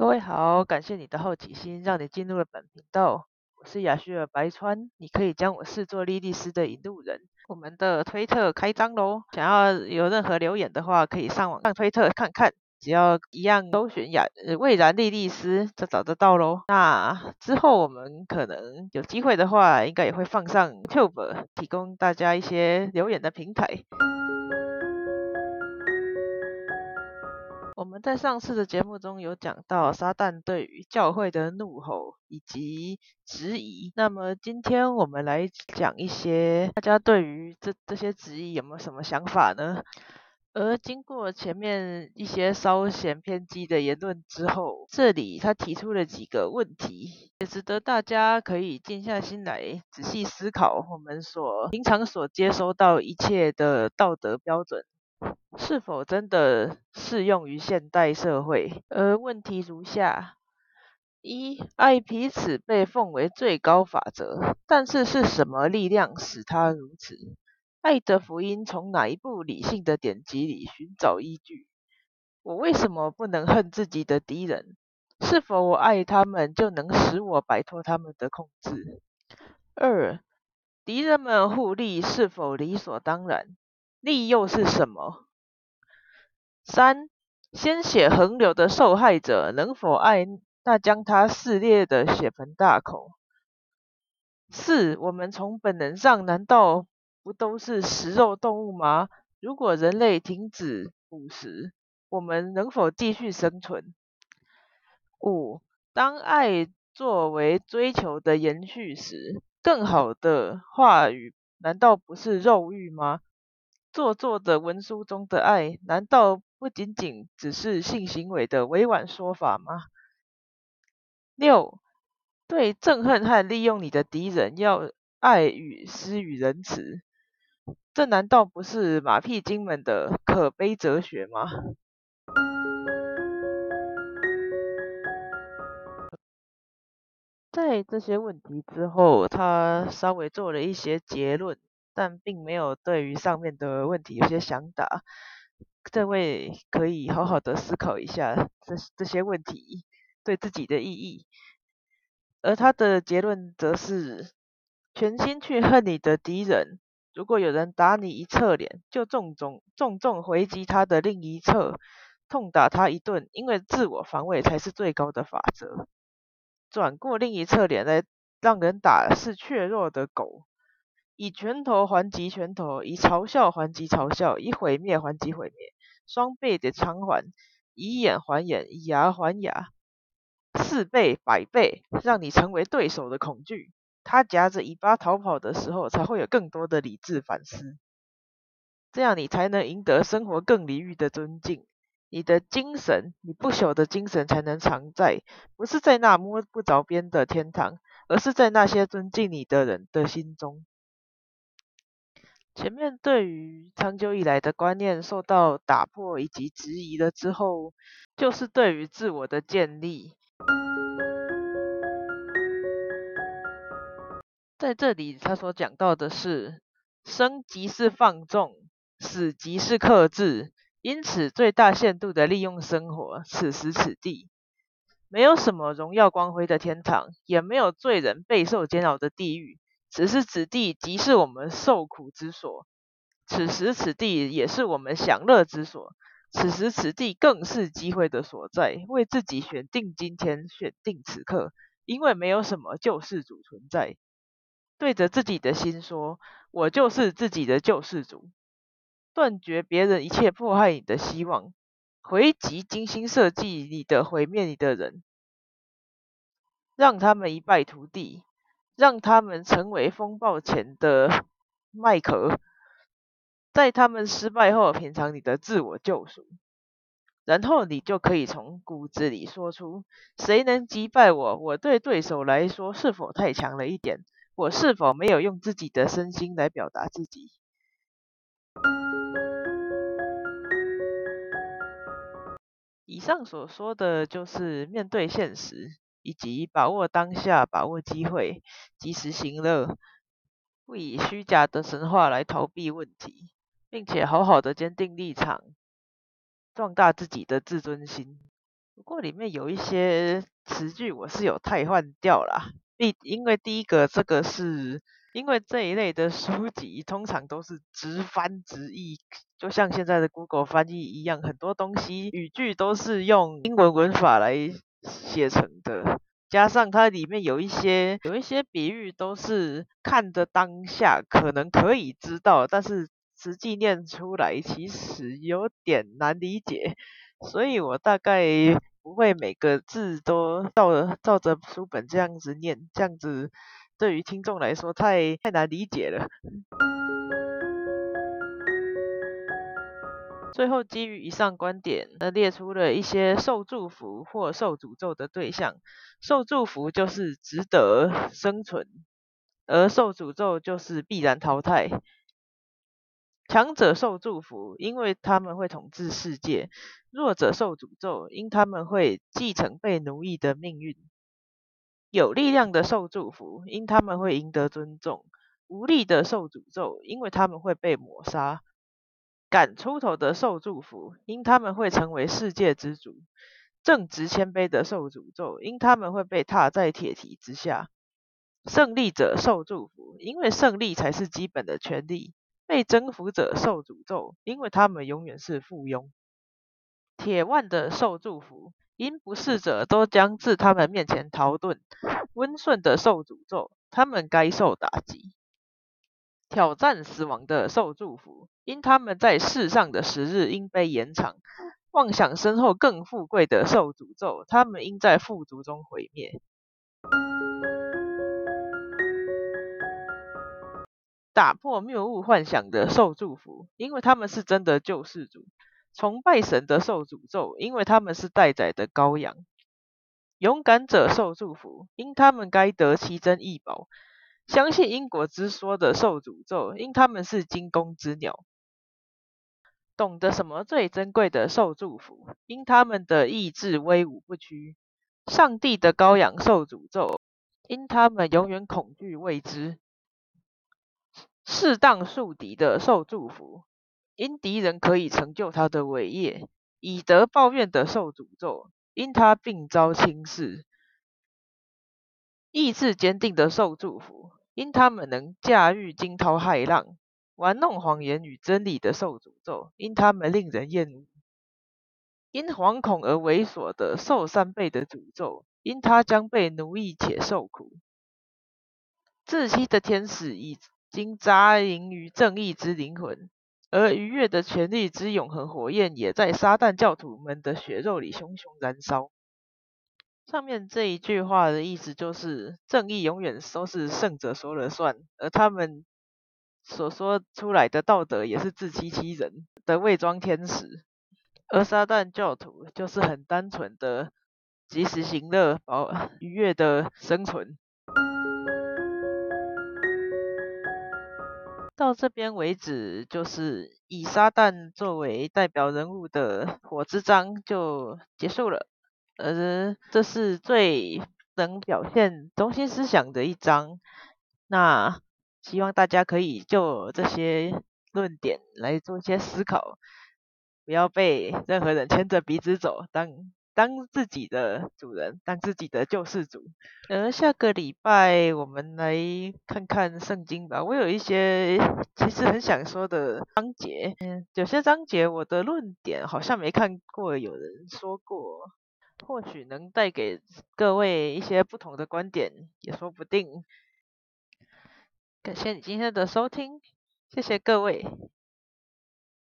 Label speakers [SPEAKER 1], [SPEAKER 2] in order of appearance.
[SPEAKER 1] 各位好，感谢你的好奇心，让你进入了本频道。我是雅旭尔白川，你可以将我视作莉莉丝的引路人。我们的推特开张喽，想要有任何留言的话，可以上网上推特看看，只要一样搜寻雅呃蔚然莉莉丝就找得到喽。那之后我们可能有机会的话，应该也会放上 YouTube，提供大家一些留言的平台。我们在上次的节目中有讲到撒旦对于教会的怒吼以及质疑，那么今天我们来讲一些大家对于这这些质疑有没有什么想法呢？而经过前面一些稍显偏激的言论之后，这里他提出了几个问题，也值得大家可以静下心来仔细思考，我们所平常所接收到一切的道德标准。是否真的适用于现代社会？而问题如下：一、爱彼此被奉为最高法则，但是是什么力量使它如此？爱的福音从哪一部理性的典籍里寻找依据？我为什么不能恨自己的敌人？是否我爱他们就能使我摆脱他们的控制？二、敌人们互利是否理所当然？利又是什么？三、鲜血横流的受害者能否爱那将他撕裂的血盆大口？四、我们从本能上难道不都是食肉动物吗？如果人类停止捕食，我们能否继续生存？五、当爱作为追求的延续时，更好的话语难道不是肉欲吗？做作的文书中的爱，难道不仅仅只是性行为的委婉说法吗？六，对憎恨和利用你的敌人要爱与施与仁慈，这难道不是马屁精们的可悲哲学吗？在这些问题之后，他稍微做了一些结论。但并没有对于上面的问题有些想答，这位可以好好的思考一下这这些问题对自己的意义。而他的结论则是：全心去恨你的敌人，如果有人打你一侧脸，就重重重重回击他的另一侧，痛打他一顿，因为自我防卫才是最高的法则。转过另一侧脸来让人打是怯弱的狗。以拳头还击拳头，以嘲笑还击嘲笑，以毁灭还击毁灭，双倍的偿还，以眼还眼，以牙还牙，四倍百倍，让你成为对手的恐惧。他夹着尾巴逃跑的时候，才会有更多的理智反思。这样你才能赢得生活更礼遇的尊敬。你的精神，你不朽的精神，才能常在，不是在那摸不着边的天堂，而是在那些尊敬你的人的心中。前面对于长久以来的观念受到打破以及质疑了之后，就是对于自我的建立。在这里，他所讲到的是，生即是放纵，死即是克制，因此最大限度的利用生活。此时此地，没有什么荣耀光辉的天堂，也没有罪人备受煎熬的地狱。此时此地即是我们受苦之所，此时此地也是我们享乐之所，此时此地更是机会的所在。为自己选定今天，选定此刻，因为没有什么救世主存在。对着自己的心说：“我就是自己的救世主。”断绝别人一切迫害你的希望，回击精心设计你的毁灭你的人，让他们一败涂地。让他们成为风暴前的麦壳，在他们失败后品尝你的自我救赎，然后你就可以从骨子里说出：谁能击败我？我对对手来说是否太强了一点？我是否没有用自己的身心来表达自己？以上所说的就是面对现实。以及把握当下，把握机会，及时行乐，不以虚假的神话来逃避问题，并且好好的坚定立场，壮大自己的自尊心。不过里面有一些词句我是有替换掉啦，第因为第一个这个是因为这一类的书籍通常都是直翻直译，就像现在的 Google 翻译一样，很多东西语句都是用英文文法来写成的。加上它里面有一些有一些比喻，都是看的当下可能可以知道，但是实际念出来其实有点难理解，所以我大概不会每个字都照着照着书本这样子念，这样子对于听众来说太太难理解了。最后，基于以上观点，那列出了一些受祝福或受诅咒的对象。受祝福就是值得生存，而受诅咒就是必然淘汰。强者受祝福，因为他们会统治世界；弱者受诅咒，因他们会继承被奴役的命运。有力量的受祝福，因他们会赢得尊重；无力的受诅咒，因为他们会被抹杀。敢出头的受祝福，因他们会成为世界之主；正直谦卑的受诅咒，因他们会被踏在铁蹄之下。胜利者受祝福，因为胜利才是基本的权利；被征服者受诅咒，因为他们永远是附庸。铁腕的受祝福，因不是者都将自他们面前逃遁；温顺的受诅咒，他们该受打击。挑战死亡的受祝福，因他们在世上的时日应被延长；妄想身后更富贵的受诅咒，他们应在富足中毁灭。打破谬误幻想的受祝福，因为他们是真的救世主；崇拜神的受诅咒，因为他们是待宰的羔羊。勇敢者受祝福，因他们该得奇珍异宝。相信因果之说的受诅咒，因他们是惊弓之鸟；懂得什么最珍贵的受祝福，因他们的意志威武不屈。上帝的羔羊受诅咒，因他们永远恐惧未知。适当树敌的受祝福，因敌人可以成就他的伟业。以德报怨的受诅咒，因他病遭轻视。意志坚定的受祝福。因他们能驾驭惊涛骇浪，玩弄谎言与真理的受诅咒；因他们令人厌恶，因惶恐而猥琐的受三倍的诅咒；因他将被奴役且受苦。窒息的天使已经扎营于正义之灵魂，而愉悦的权力之永恒火焰也在撒旦教徒们的血肉里熊熊燃烧。上面这一句话的意思就是，正义永远都是胜者说了算，而他们所说出来的道德也是自欺欺人的伪装天使，而撒旦教徒就是很单纯的及时行乐、保愉悦的生存。到这边为止，就是以撒旦作为代表人物的火之章就结束了。呃，这是最能表现中心思想的一章。那希望大家可以就这些论点来做一些思考，不要被任何人牵着鼻子走，当当自己的主人，当自己的救世主。呃，下个礼拜我们来看看圣经吧。我有一些其实很想说的章节，嗯，有些章节我的论点好像没看过有人说过。或许能带给各位一些不同的观点，也说不定。感谢你今天的收听，谢谢各位。